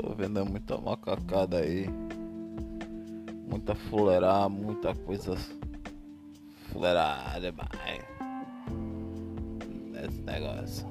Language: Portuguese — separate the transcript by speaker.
Speaker 1: tô vendo muita macacada aí. Muita fuleirada, muita coisa fuleirada demais. Nesse negócio.